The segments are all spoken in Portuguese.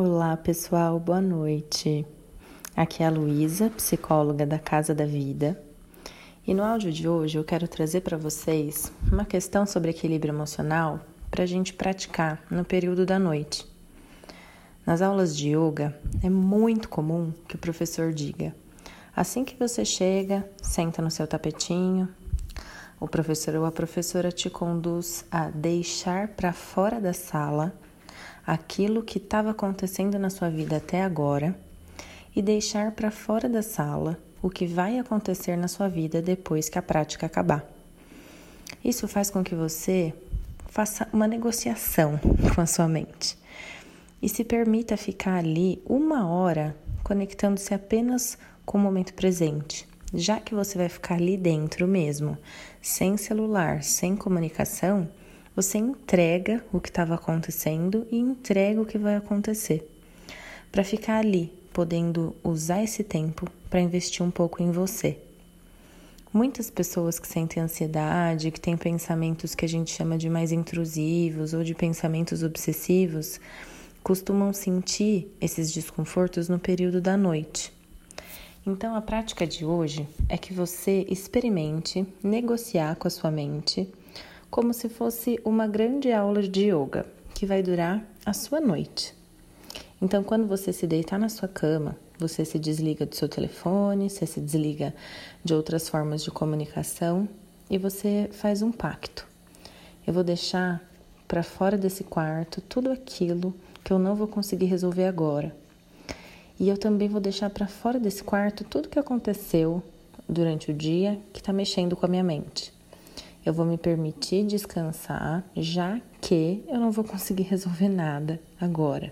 Olá, pessoal, boa noite. Aqui é a Luísa, psicóloga da Casa da Vida. E no áudio de hoje eu quero trazer para vocês uma questão sobre equilíbrio emocional para a gente praticar no período da noite. Nas aulas de yoga é muito comum que o professor diga: assim que você chega, senta no seu tapetinho, o professor ou a professora te conduz a deixar para fora da sala aquilo que estava acontecendo na sua vida até agora e deixar para fora da sala o que vai acontecer na sua vida depois que a prática acabar. Isso faz com que você faça uma negociação com a sua mente e se permita ficar ali uma hora conectando-se apenas com o momento presente, já que você vai ficar ali dentro mesmo, sem celular, sem comunicação você entrega o que estava acontecendo e entrega o que vai acontecer. Para ficar ali, podendo usar esse tempo para investir um pouco em você. Muitas pessoas que sentem ansiedade, que têm pensamentos que a gente chama de mais intrusivos ou de pensamentos obsessivos, costumam sentir esses desconfortos no período da noite. Então, a prática de hoje é que você experimente negociar com a sua mente como se fosse uma grande aula de yoga que vai durar a sua noite. Então, quando você se deitar na sua cama, você se desliga do seu telefone, você se desliga de outras formas de comunicação e você faz um pacto. Eu vou deixar para fora desse quarto tudo aquilo que eu não vou conseguir resolver agora. E eu também vou deixar para fora desse quarto tudo que aconteceu durante o dia que está mexendo com a minha mente. Eu vou me permitir descansar, já que eu não vou conseguir resolver nada agora.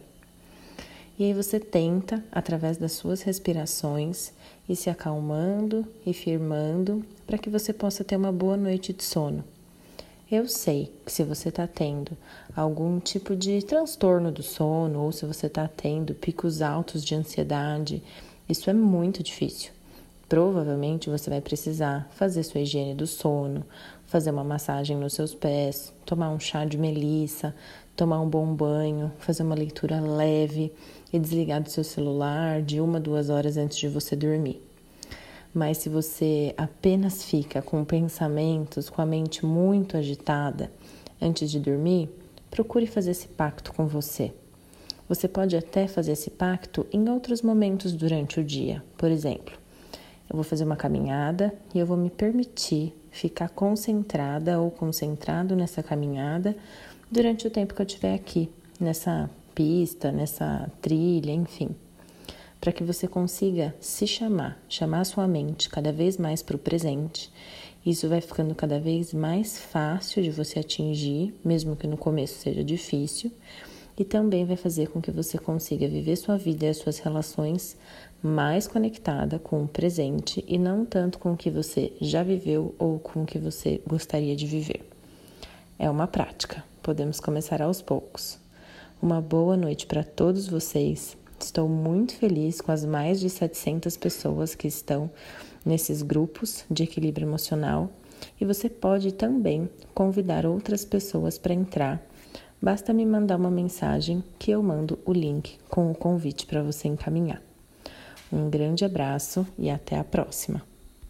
E aí você tenta, através das suas respirações, ir se acalmando e firmando para que você possa ter uma boa noite de sono. Eu sei que se você está tendo algum tipo de transtorno do sono ou se você está tendo picos altos de ansiedade, isso é muito difícil. Provavelmente você vai precisar fazer sua higiene do sono, fazer uma massagem nos seus pés, tomar um chá de melissa, tomar um bom banho, fazer uma leitura leve e desligar do seu celular de uma, duas horas antes de você dormir. Mas se você apenas fica com pensamentos, com a mente muito agitada antes de dormir, procure fazer esse pacto com você. Você pode até fazer esse pacto em outros momentos durante o dia. Por exemplo, eu vou fazer uma caminhada e eu vou me permitir ficar concentrada ou concentrado nessa caminhada durante o tempo que eu estiver aqui, nessa pista, nessa trilha, enfim. Para que você consiga se chamar, chamar sua mente cada vez mais para o presente. Isso vai ficando cada vez mais fácil de você atingir, mesmo que no começo seja difícil e também vai fazer com que você consiga viver sua vida e as suas relações mais conectada com o presente e não tanto com o que você já viveu ou com o que você gostaria de viver. É uma prática, podemos começar aos poucos. Uma boa noite para todos vocês. Estou muito feliz com as mais de 700 pessoas que estão nesses grupos de equilíbrio emocional e você pode também convidar outras pessoas para entrar Basta me mandar uma mensagem que eu mando o link com o convite para você encaminhar. Um grande abraço e até a próxima!